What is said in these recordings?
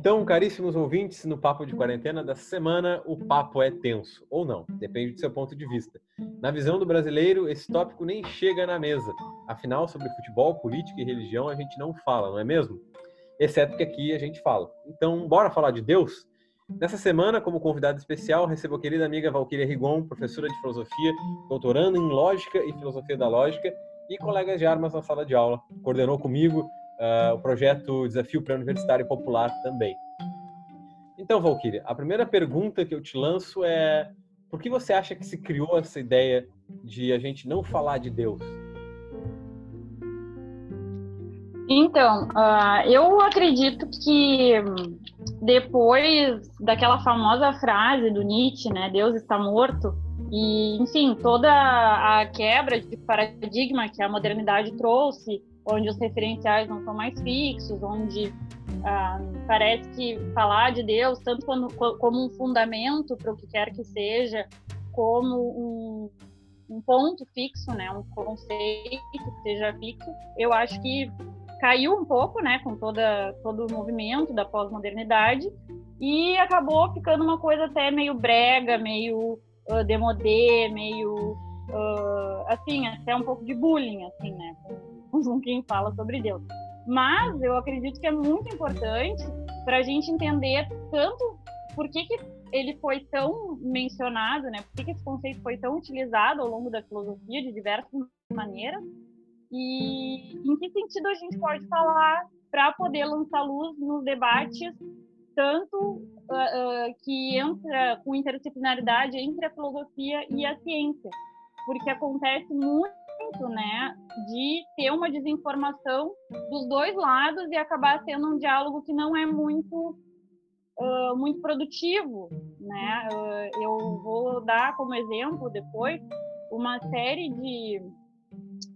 Então, caríssimos ouvintes, no Papo de Quarentena dessa semana, o papo é tenso, ou não, depende do seu ponto de vista. Na visão do brasileiro, esse tópico nem chega na mesa. Afinal, sobre futebol, política e religião a gente não fala, não é mesmo? Exceto que aqui a gente fala. Então, bora falar de Deus? Nessa semana, como convidada especial, recebo a querida amiga Valquíria Rigon, professora de filosofia, doutorando em lógica e filosofia da lógica e colega de armas na sala de aula. Coordenou comigo uh, o projeto Desafio Pré-Universitário Popular também. Então, Valquíria, a primeira pergunta que eu te lanço é por que você acha que se criou essa ideia de a gente não falar de Deus? Então, uh, eu acredito que depois daquela famosa frase do Nietzsche, né, Deus está morto, e enfim, toda a quebra de paradigma que a modernidade trouxe, onde os referenciais não são mais fixos, onde ah, parece que falar de Deus, tanto como, como um fundamento para o que quer que seja, como um, um ponto fixo, né, um conceito que seja fixo, eu acho que caiu um pouco, né, com toda, todo o movimento da pós-modernidade e acabou ficando uma coisa até meio brega, meio uh, meio uh, assim, até um pouco de bullying, assim, né, com quem fala sobre Deus. Mas eu acredito que é muito importante para a gente entender tanto por que, que ele foi tão mencionado, né? Por que, que esse conceito foi tão utilizado ao longo da filosofia de diversas maneiras e em que sentido a gente pode falar para poder lançar luz nos debates, tanto uh, uh, que entra com interdisciplinaridade entre a filosofia e a ciência, porque acontece muito, né, de ter uma desinformação dos dois lados e acabar sendo um diálogo que não é muito uh, muito produtivo, né? eu vou dar como exemplo depois uma série de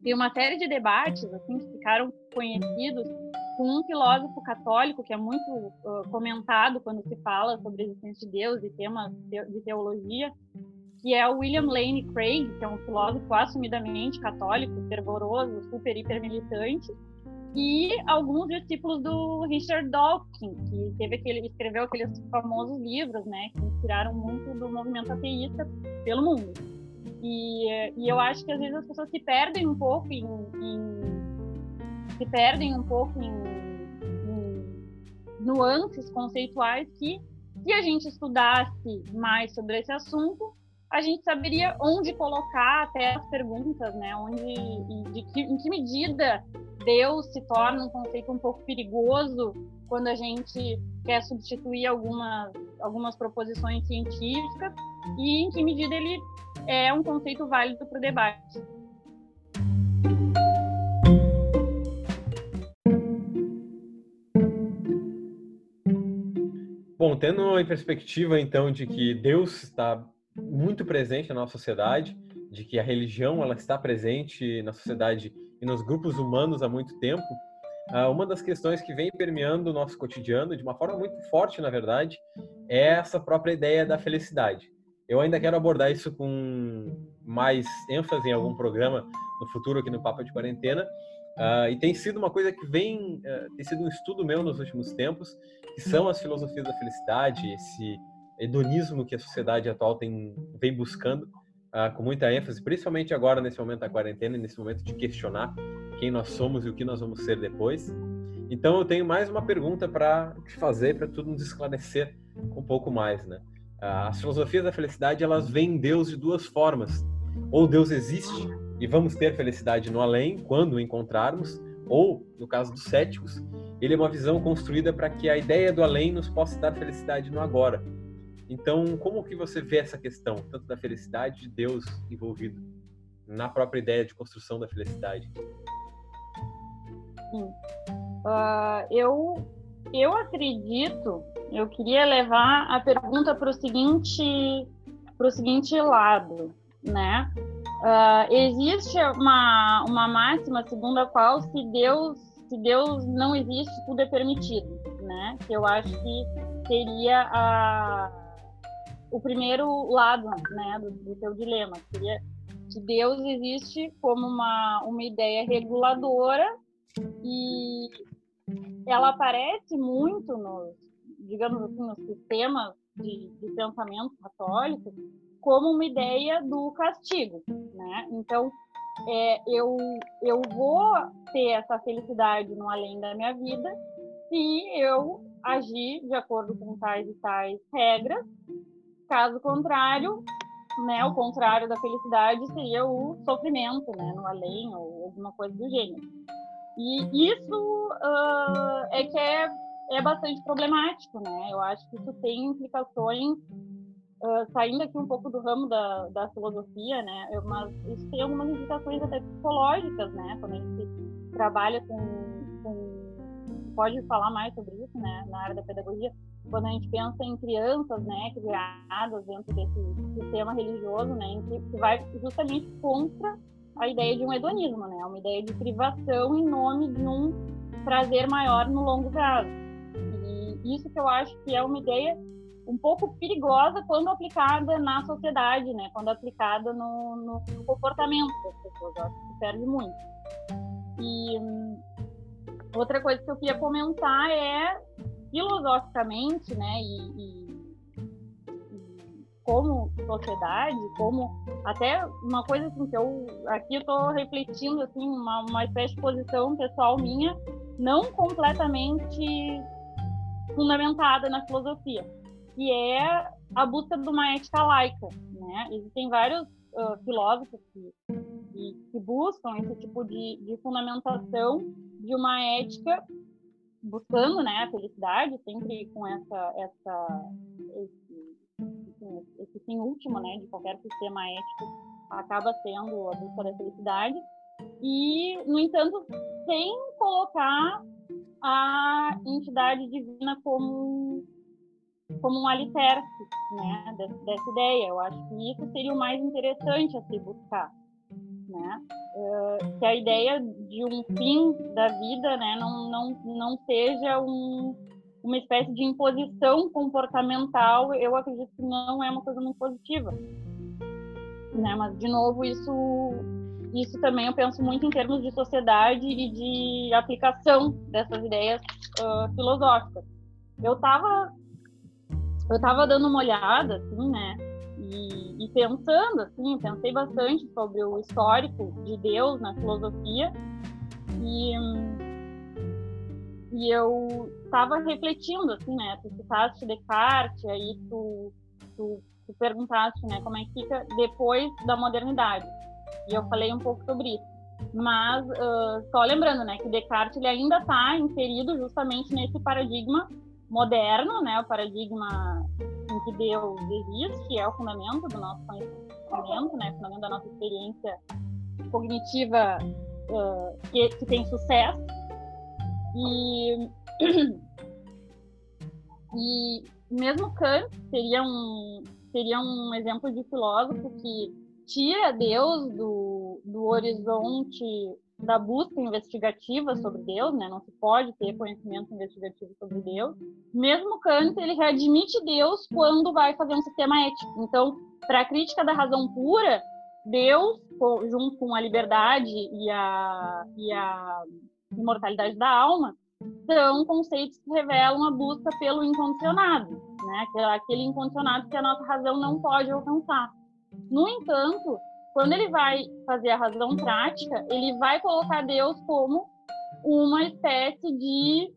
e uma série de debates assim que ficaram conhecidos com um filósofo católico que é muito uh, comentado quando se fala sobre a existência de Deus e temas de teologia, que é o William Lane Craig, que é um filósofo assumidamente católico, fervoroso, super hiper militante, e alguns discípulos do Richard Dawkins, que teve aquele, escreveu aqueles famosos livros, né, que inspiraram muito do movimento ateísta pelo mundo. E, e eu acho que às vezes as pessoas se perdem um pouco em, em se perdem um pouco em, em, nuances conceituais que se a gente estudasse mais sobre esse assunto, a gente saberia onde colocar até as perguntas, né? Onde, de que, em que medida Deus se torna um conceito um pouco perigoso quando a gente quer substituir algumas, algumas proposições científicas e em que medida ele é um conceito válido para o debate. Bom, tendo em perspectiva então de que Deus está muito presente na nossa sociedade, de que a religião ela está presente na sociedade e nos grupos humanos há muito tempo, ah, uma das questões que vem permeando o nosso cotidiano de uma forma muito forte, na verdade, é essa própria ideia da felicidade. Eu ainda quero abordar isso com mais ênfase em algum programa no futuro aqui no Papo de Quarentena. Uh, e tem sido uma coisa que vem, uh, tem sido um estudo meu nos últimos tempos, que são as filosofias da felicidade, esse hedonismo que a sociedade atual tem, vem buscando uh, com muita ênfase, principalmente agora nesse momento da quarentena, nesse momento de questionar quem nós somos e o que nós vamos ser depois. Então eu tenho mais uma pergunta para te fazer, para tudo nos esclarecer um pouco mais, né? As filosofias da felicidade elas veem Deus de duas formas. Ou Deus existe e vamos ter felicidade no além quando o encontrarmos, ou no caso dos céticos, ele é uma visão construída para que a ideia do além nos possa dar felicidade no agora. Então, como que você vê essa questão, tanto da felicidade de Deus envolvido na própria ideia de construção da felicidade? Sim. Uh, eu eu acredito, eu queria levar a pergunta para o seguinte, seguinte lado, né? Uh, existe uma, uma máxima segundo a qual se Deus se Deus não existe tudo é permitido, né? Que eu acho que seria a, o primeiro lado, né, do, do seu dilema, seria que Deus existe como uma uma ideia reguladora e ela aparece muito nos, digamos assim, nos sistemas de, de pensamento católico, como uma ideia do castigo, né? Então, é, eu, eu vou ter essa felicidade no além da minha vida se eu agir de acordo com tais e tais regras. Caso contrário, né, o contrário da felicidade seria o sofrimento, né, no além ou alguma coisa do gênero. E isso uh, é que é, é bastante problemático, né? Eu acho que isso tem implicações Uh, saindo aqui um pouco do ramo da, da filosofia, né, eu, mas isso tem algumas implicações até psicológicas, né, quando a gente trabalha com, com, pode falar mais sobre isso, né, na área da pedagogia, quando a gente pensa em crianças, né, criadas dentro desse sistema religioso, né, que, vai justamente contra a ideia de um hedonismo, né, uma ideia de privação em nome de um prazer maior no longo prazo. E isso que eu acho que é uma ideia um pouco perigosa quando aplicada na sociedade, né? Quando aplicada no, no comportamento das pessoas. Eu acho que perde muito. E hum, outra coisa que eu queria comentar é filosoficamente, né? E, e, como sociedade, como até uma coisa assim que eu aqui eu estou refletindo assim uma, uma espécie de posição pessoal minha, não completamente fundamentada na filosofia que é a busca de uma ética laica. Né? Existem vários uh, filósofos que, que, que, buscam esse tipo de, de fundamentação de uma ética buscando né, a felicidade, sempre com essa, essa, esse, esse fim último né, de qualquer sistema ético, acaba sendo a busca da felicidade. E, no entanto, sem colocar a entidade divina como como um alicerce né, dessa, ideia. Eu acho que isso seria o mais interessante a se buscar. Né? Uh, que a ideia de um fim da vida né, não, não, não seja um, uma espécie de imposição comportamental, eu acredito que não é uma coisa muito positiva. Né? Mas, de novo, isso, isso também eu penso muito em termos de sociedade e de aplicação dessas ideias uh, filosóficas. Eu estava eu estava dando uma olhada, assim, né? E, e, pensando, assim, pensei bastante sobre o histórico de Deus na filosofia. E, e eu estava refletindo, assim, né? Tu citaste Descartes, aí tu, tu, tu perguntaste, né? Como é que fica depois da modernidade. E eu falei um pouco sobre isso. Mas uh, só lembrando, né, que Descartes ele ainda está inserido justamente nesse paradigma moderno, né, o paradigma em que Deus existe, que é o fundamento do nosso conhecimento, né, fundamento da nossa experiência cognitiva uh, que, que, tem sucesso. E, e mesmo Kant seria um, seria um exemplo de filósofo que tira Deus do, do horizonte da busca investigativa sobre Deus, né? Não se pode ter conhecimento investigativo sobre Deus. Mesmo Kant, ele readmite Deus quando vai fazer um sistema ético. Então, para a crítica da razão pura, Deus, junto com a liberdade e a, e a imortalidade da alma, são conceitos que revelam a busca pelo incondicionado, né? Aquele incondicionado que a nossa razão não pode alcançar. No entanto, quando ele vai fazer a razão prática, ele vai colocar Deus como uma espécie de,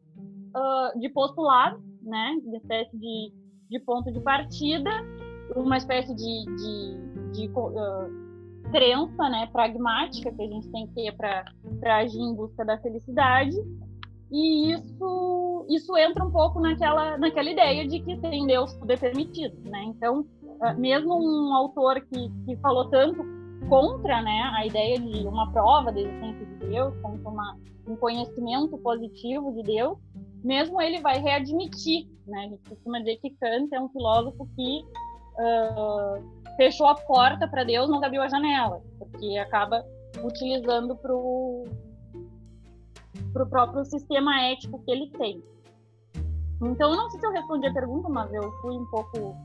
uh, de postulado, né? Uma espécie de, de ponto de partida, uma espécie de, de, de uh, crença né, pragmática que a gente tem que ter para agir em busca da felicidade. E isso, isso entra um pouco naquela, naquela ideia de que sem Deus tudo é permitido. Né? Então, uh, mesmo um autor que, que falou tanto contra né, a ideia de uma prova da existência de Deus, contra uma, um conhecimento positivo de Deus, mesmo ele vai readmitir. Né? A gente costuma dizer que Kant é um filósofo que uh, fechou a porta para Deus, não abriu a janela, porque acaba utilizando para o próprio sistema ético que ele tem. Então, não sei se eu respondi a pergunta, mas eu fui um pouco.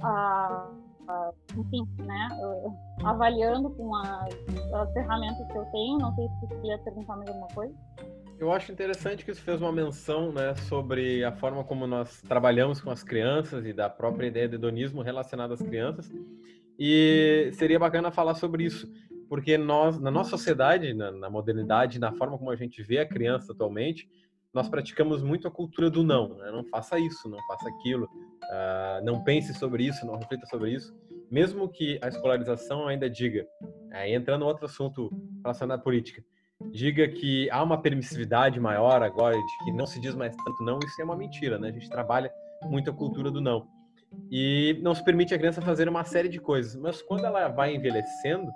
Uh, uh, enfim, né, uh, avaliando com as, as, ferramentas que eu tenho. Não sei se você queria perguntar mais alguma coisa. Eu acho interessante que isso fez uma menção né, sobre a forma como nós trabalhamos com as crianças e da própria ideia de hedonismo relacionada às crianças. E seria bacana falar sobre isso, porque nós, na nossa sociedade, na, na modernidade, na forma como a gente vê a criança atualmente, nós praticamos muito a cultura do não. Né? Não faça isso, não faça aquilo, uh, não pense sobre isso, não reflita sobre isso. Mesmo que a escolarização ainda diga, aí entrando outro assunto relacionado à política, diga que há uma permissividade maior agora, de que não se diz mais tanto não, isso é uma mentira, né? A gente trabalha muito a cultura do não. E não se permite a criança fazer uma série de coisas. Mas quando ela vai envelhecendo,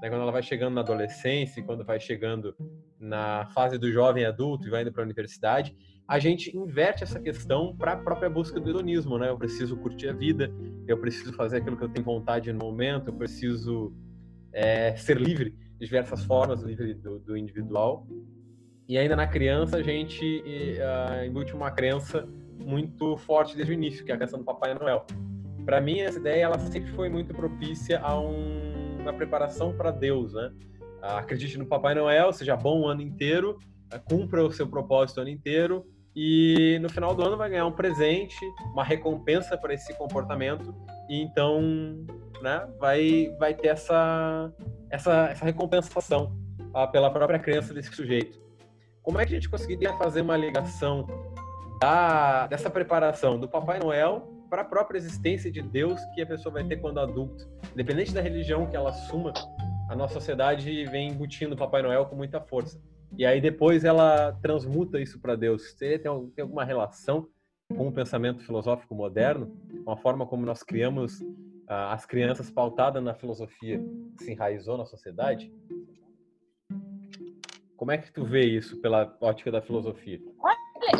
né, quando ela vai chegando na adolescência, quando vai chegando na fase do jovem adulto e vai indo para a universidade, a gente inverte essa questão para a própria busca do hedonismo, né? Eu preciso curtir a vida, eu preciso fazer aquilo que eu tenho vontade no momento, eu preciso é, ser livre de diversas formas, livre do, do, individual. E ainda na criança a gente uh, embute uma crença muito forte desde o início, que é a questão do Papai Noel. Para mim essa ideia ela sempre foi muito propícia a um, uma preparação para Deus, né? Uh, acredite no Papai Noel, seja bom o ano inteiro, uh, cumpra o seu propósito o ano inteiro, e no final do ano vai ganhar um presente, uma recompensa para esse comportamento e então, né, vai vai ter essa essa, essa recompensação ah, pela própria crença desse sujeito. Como é que a gente conseguiria fazer uma ligação da, dessa preparação do Papai Noel para a própria existência de Deus que a pessoa vai ter quando adulto? Independente da religião que ela assuma, a nossa sociedade vem embutindo Papai Noel com muita força. E aí depois ela transmuta isso para Deus. Você tem, alguma relação com o pensamento filosófico moderno, com a forma como nós criamos uh, as crianças pautada na filosofia que se enraizou na sociedade? Como é que tu vê isso pela ótica da filosofia?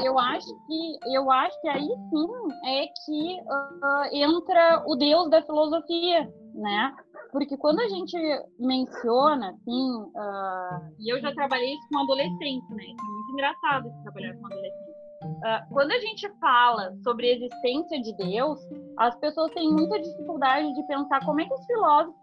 Eu acho que eu acho que aí sim é que uh, entra o Deus da filosofia, né? Porque quando a gente menciona, assim, uh, e eu já trabalhei isso com adolescentes, né? é muito engraçado trabalhar com adolescentes. Uh, quando a gente fala sobre a existência de Deus, as pessoas têm muita dificuldade de pensar como é que os filósofos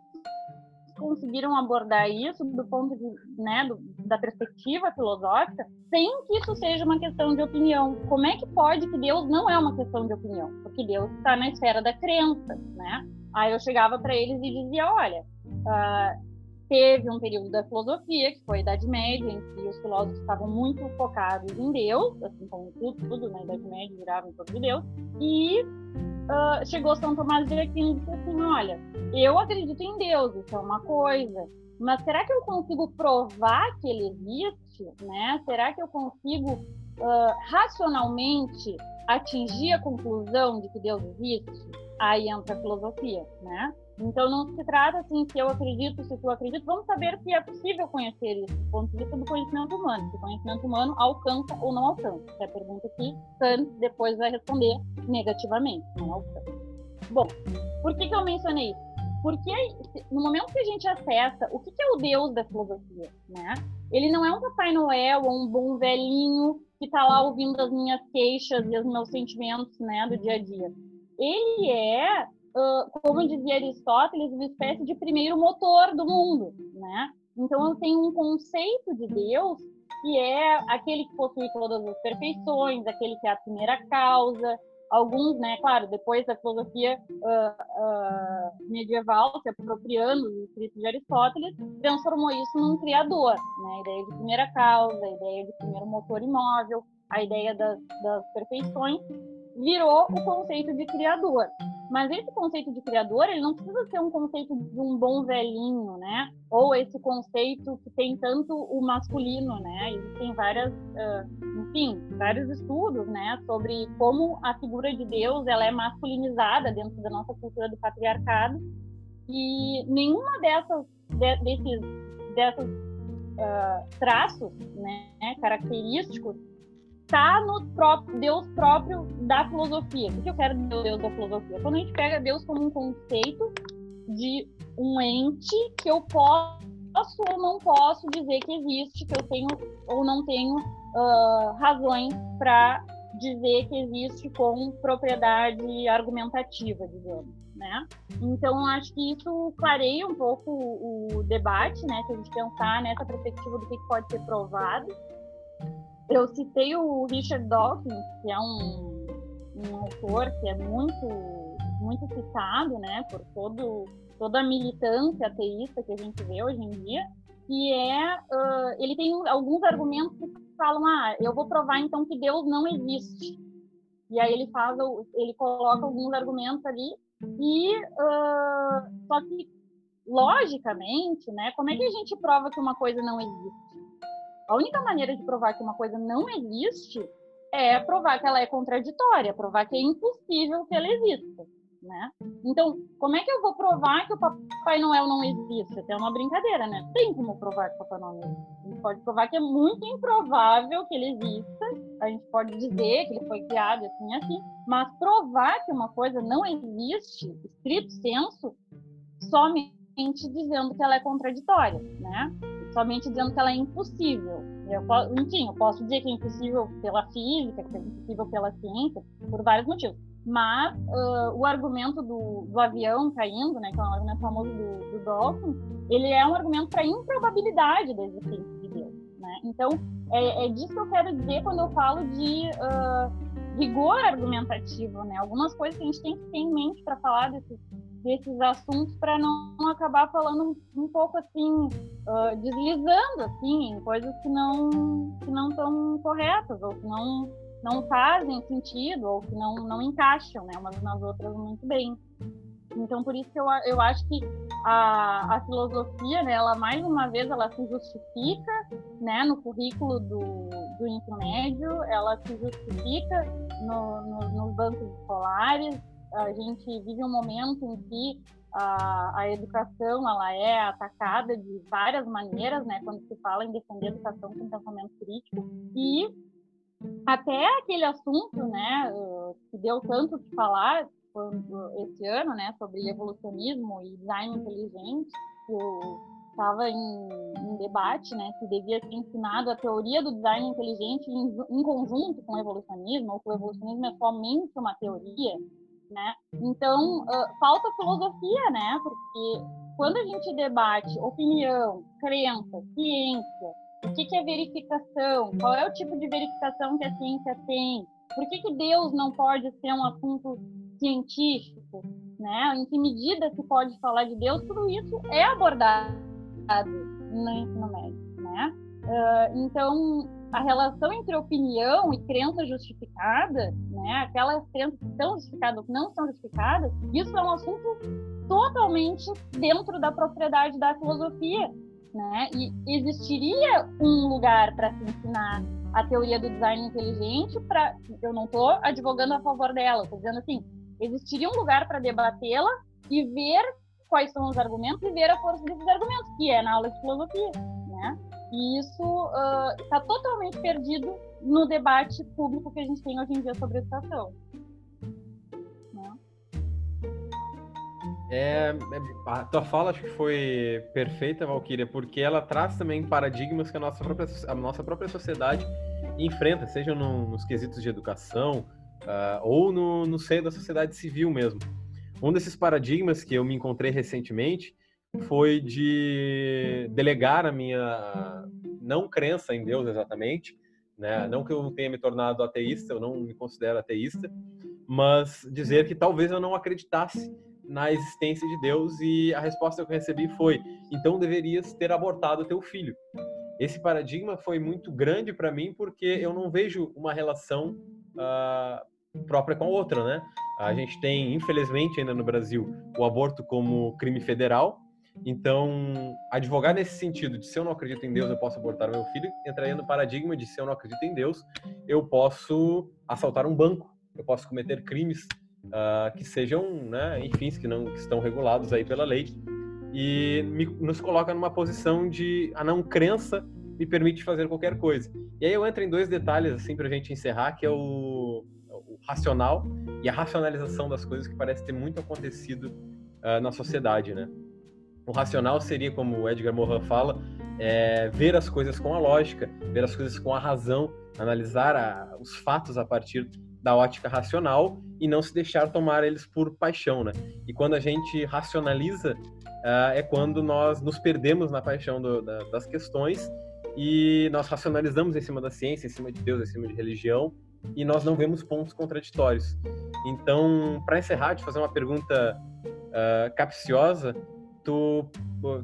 conseguiram abordar isso do ponto de, né, do, da perspectiva filosófica, sem que isso seja uma questão de opinião. Como é que pode que Deus não é uma questão de opinião? Porque Deus está na esfera da crença, né? Aí eu chegava para eles e dizia, olha, uh, teve um período da filosofia, que foi a Idade Média, em que os filósofos estavam muito focados em Deus, assim como tudo, tudo na Idade Média girava em torno de Deus, e uh, chegou São Tomás de Aquino e disse assim, olha, eu acredito em Deus, isso é uma coisa, mas será que eu consigo provar que ele existe, né? Será que eu consigo uh, racionalmente atingir a conclusão de que Deus existe? Aí entra a filosofia, né? Então não se trata assim se eu acredito, se tu acredita, vamos saber se é possível conhecer isso do ponto de vista do conhecimento humano. Se o conhecimento humano alcança ou não alcança. Essa é a pergunta que Kant depois vai responder negativamente, não alcança. Bom, por que, que eu mencionei isso? Porque no momento que a gente acessa o que, que é o Deus da filosofia, né? Ele não é um Papai Noel ou um bom velhinho que está lá ouvindo as minhas queixas e os meus sentimentos, né, do dia a dia. Ele é uh, como dizia Aristóteles, uma espécie de primeiro motor do mundo, né? Então eu tenho um conceito de Deus que é aquele que possui todas as perfeições, aquele que é a primeira causa. Alguns, né, claro, depois da filosofia uh, uh, medieval, se apropriando dos escritos de Aristóteles, transformou isso num criador, né? A ideia de primeira causa, a ideia de primeiro motor imóvel, a ideia das, das perfeições, virou o conceito de criador. Mas esse conceito de criador, ele não precisa ser um conceito de um bom velhinho, né? Ou esse conceito que tem tanto o masculino, né? Existem várias, uh, enfim, vários estudos, né? Sobre como a figura de Deus, ela é masculinizada dentro da nossa cultura do patriarcado. E nenhuma dessas, de, desses, dessas uh, traços, né? Característicos está no próprio Deus próprio da filosofia. O que eu quero dizer Deus da filosofia? Quando a gente pega Deus como um conceito de um ente que eu posso ou não posso dizer que existe, que eu tenho ou não tenho uh, razões para dizer que existe com propriedade argumentativa, digamos, né? Então, acho que isso clareia um pouco o, o debate, né? Se a gente pensar nessa perspectiva do que pode ser provado eu citei o Richard Dawkins, que é um, um autor que é muito, muito citado, né, por todo, toda a militância ateísta que a gente vê hoje em dia, que é, uh, ele tem alguns argumentos que falam, ah, eu vou provar então que Deus não existe. E aí ele faz, ele coloca alguns argumentos ali e uh, só que logicamente, né, como é que a gente prova que uma coisa não existe? A única maneira de provar que uma coisa não existe é provar que ela é contraditória, provar que é impossível que ela exista, né? Então, como é que eu vou provar que o Papai Noel não existe? Até uma brincadeira, né? Tem como provar que o Papai Noel não existe. A gente pode provar que é muito improvável que ele exista. A gente pode dizer que ele foi criado assim, assim. Mas provar que uma coisa não existe, estrito senso, somente dizendo que ela é contraditória, né? Somente dizendo que ela é impossível. Eu, enfim, eu posso dizer que é impossível pela física, que é impossível pela ciência, por vários motivos. Mas uh, o argumento do, do, avião caindo, né, que é um argumento famoso do, do ele é um argumento para a improbabilidade da existência de Deus. Né? Então, é, é, disso que eu quero dizer quando eu falo de uh, rigor argumentativo. Né? Algumas coisas que a gente tem que ter em mente para falar desses desses assuntos para não acabar falando um, pouco assim, uh, deslizando assim, em coisas que não que não estão corretas ou que não não fazem sentido ou que não não encaixam, né, umas nas outras muito bem. Então por isso que eu, eu acho que a, a filosofia, né, ela mais uma vez ela se justifica, né, no currículo do, do ensino médio, ela se justifica no, no, nos bancos escolares, a gente vive um momento em que a, a, educação ela é atacada de várias maneiras, né? Quando se fala em defender a educação com pensamento crítico e até aquele assunto, né, que deu tanto de falar quando, esse ano, né, sobre evolucionismo e design inteligente, eu estava em, em, debate, né, se devia ser ensinado a teoria do design inteligente em, em conjunto com o evolucionismo, ou que o evolucionismo é somente uma teoria, né? Então, uh, falta filosofia, né? Porque quando a gente debate opinião, crença, ciência, o que, que é verificação, qual é o tipo de verificação que a ciência tem, por que, que Deus não pode ser um assunto científico, né? Em que medida se pode falar de Deus, tudo isso é abordado no ensino médio, né? Uh, então, a relação entre opinião e crença justificada, né, aquelas crenças que são justificadas ou que não são justificadas, isso é um assunto totalmente dentro da propriedade da filosofia. Né? E existiria um lugar para se ensinar a teoria do design inteligente para eu não estou advogando a favor dela, estou dizendo assim, existiria um lugar para debatê-la e ver quais são os argumentos e ver a força desses argumentos, que é na aula de filosofia, né? E isso está uh, totalmente perdido no debate público que a gente tem hoje em dia sobre educação. Né? É, é, a tua fala acho que foi perfeita, Valkyria, porque ela traz também paradigmas que a nossa própria, a nossa própria sociedade enfrenta, seja no, nos quesitos de educação uh, ou no, no seio da sociedade civil mesmo. Um desses paradigmas que eu me encontrei recentemente foi de delegar a minha não crença em Deus exatamente, né? Não que eu tenha me tornado ateísta, eu não me considero ateísta, mas dizer que talvez eu não acreditasse na existência de Deus e a resposta que eu recebi foi: então deverias ter abortado teu filho. Esse paradigma foi muito grande para mim porque eu não vejo uma relação uh, própria com a outra, né? A gente tem, infelizmente, ainda no Brasil, o aborto como crime federal, então, advogar nesse sentido de se eu não acredito em Deus, eu posso abortar meu filho, entraria no paradigma de se eu não acredito em Deus, eu posso assaltar um banco, eu posso cometer crimes uh, que sejam, né, enfim, que não que estão regulados aí pela lei e me, nos coloca numa posição de a não crença me permite fazer qualquer coisa. E aí eu entro em dois detalhes assim para a gente encerrar, que é o, o, racional e a racionalização das coisas que parece ter muito acontecido uh, na sociedade, né? O racional seria, como o Edgar Morin fala, é, ver as coisas com a lógica, ver as coisas com a razão, analisar a, os fatos a partir da ótica racional e não se deixar tomar eles por paixão, né? E quando a gente racionaliza, uh, é quando nós nos perdemos na paixão do, da, das questões e nós racionalizamos em cima da ciência, em cima de Deus, em cima de religião, e nós não vemos pontos contraditórios. Então, para encerrar, te fazer uma pergunta uh, capciosa, tu,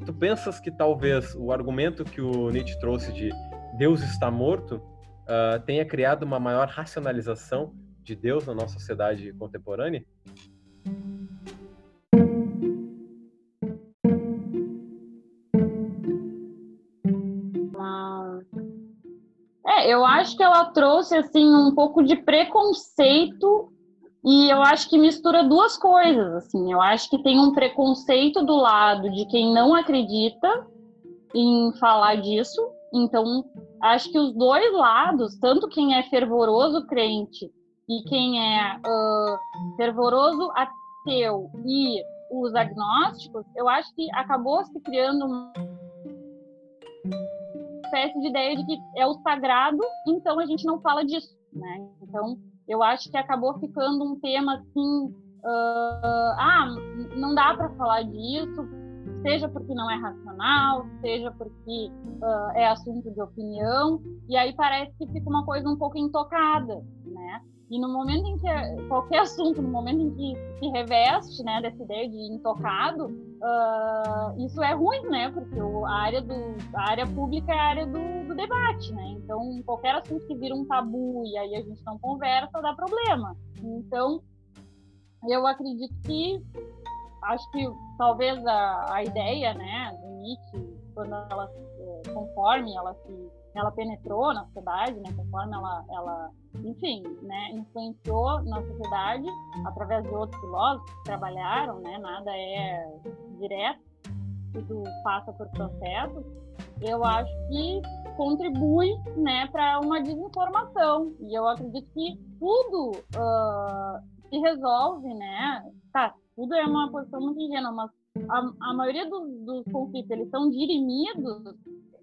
tu pensas que talvez o argumento que o Nietzsche trouxe de Deus está morto uh, tenha criado uma maior racionalização de Deus na nossa sociedade contemporânea? É, eu acho que ela trouxe assim um pouco de preconceito e eu acho que mistura duas coisas, assim. Eu acho que tem um preconceito do lado de quem não acredita em falar disso. Então, acho que os dois lados, tanto quem é fervoroso crente e quem é uh, fervoroso ateu e os agnósticos, eu acho que acabou se criando uma espécie de ideia de que é o sagrado, então a gente não fala disso, né? Então, eu acho que acabou ficando um tema assim, uh, ah, não dá para falar disso, seja porque não é racional, seja porque uh, é assunto de opinião, e aí parece que fica uma coisa um pouco intocada, né? E no momento em que qualquer assunto, no momento em que se reveste, né, dessa ideia de intocado, uh, isso é ruim, né? Porque o, a área do a área pública é a área do, do, debate, né? Então qualquer assunto que vira um tabu e aí a gente não conversa dá problema. Então eu acredito que acho que talvez a, a ideia, né, do Nietzsche quando ela eh, conforme ela se ela penetrou na sociedade, né, conforme ela, ela, enfim, né, influenciou na sociedade através de outros filósofos que trabalharam, né, nada é direto, tudo passa por processos. Eu acho que contribui, né, para uma desinformação. E eu acredito que tudo uh, se resolve, né? Tá, tudo é uma posição muito ingênua, mas a, a maioria dos, dos conflitos eles são dirimidos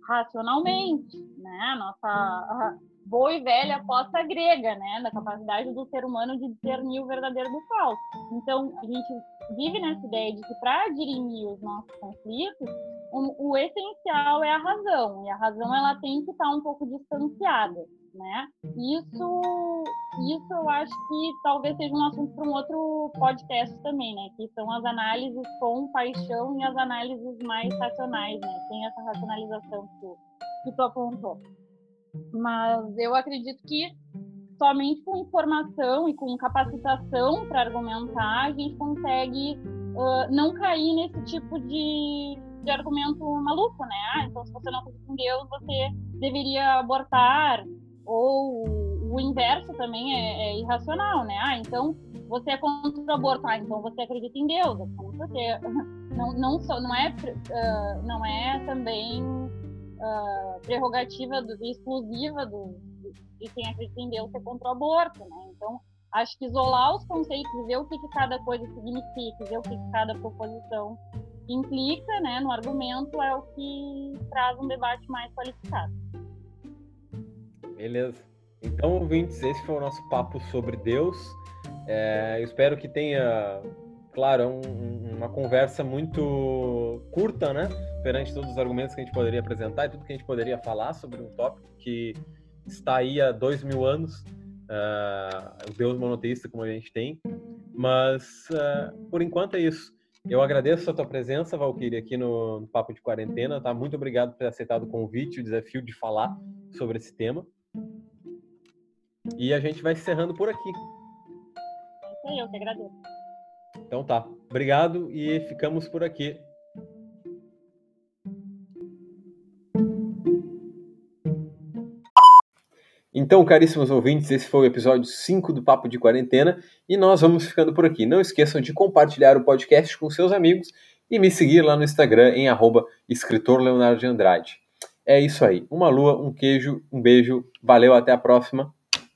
racionalmente, né? Nossa boa e velha aposta grega, né? Da capacidade do ser humano de discernir o verdadeiro do falso. Então, a gente vive nessa ideia de que para dirimir os nossos conflitos, o, essencial é a razão, e a razão ela tem que estar um pouco distanciada né? Isso, isso eu acho que talvez seja um assunto para um outro podcast também, né? Que são as análises com paixão e as análises mais racionais, né? Tem essa racionalização que que tu apontou. Mas eu acredito que somente com informação e com capacitação para argumentar a gente consegue uh, não cair nesse tipo de, de argumento maluco, né? Ah, então se você não acredita em Deus, você deveria abortar ou o inverso também é, é, irracional, né? Ah, então você é contra o aborto, ah, então você acredita em Deus. Você não, não, não, é, uh, não é também uh, prerrogativa do, exclusiva do, de quem acredita em Deus ser contra o aborto, né? Então, acho que isolar os conceitos e ver o que, que cada coisa significa, ver o que, que cada proposição implica, né, no argumento, é o que traz um debate mais qualificado. Beleza. Então, ouvintes, esse foi o nosso papo sobre Deus. É, espero que tenha, claro, um, uma conversa muito curta, né? Perante todos os argumentos que a gente poderia apresentar e tudo que a gente poderia falar sobre um tópico que está aí há dois mil anos, uh, o Deus monoteísta como a gente tem. Mas, uh, por enquanto, é isso. Eu agradeço a tua presença, Valkyrie, aqui no, no Papo de Quarentena. Tá? Muito obrigado por ter aceitado o convite, o desafio de falar sobre esse tema. E a gente vai encerrando por aqui. É isso aí, eu que agradeço. Então tá. Obrigado e ficamos por aqui. Então, caríssimos ouvintes, esse foi o episódio 5 do Papo de Quarentena e nós vamos ficando por aqui. Não esqueçam de compartilhar o podcast com seus amigos e me seguir lá no Instagram em arroba. É isso aí. Uma lua, um queijo, um beijo. Valeu, até a próxima.